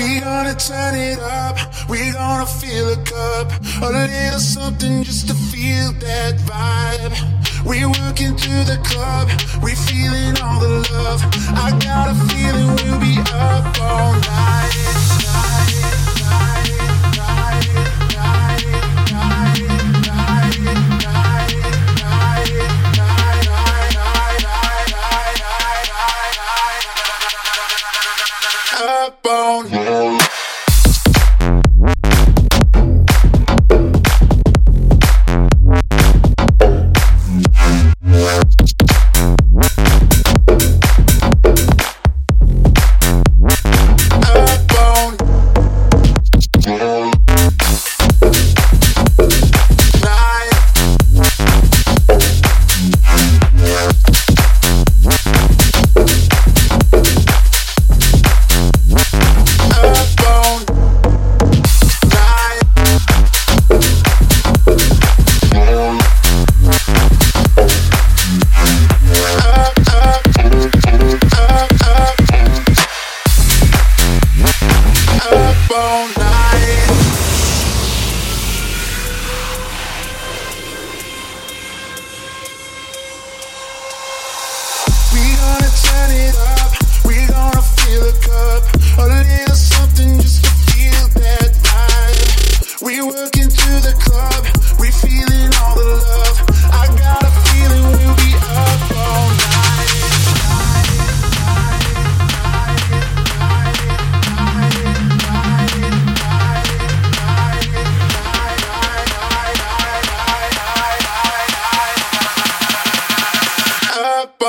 We gonna turn it up, we gonna fill a cup, a little something just to feel that vibe. We walking to the club, we feeling all the love. I got a feeling we'll be up all night, We gonna turn it up. We gonna fill a Up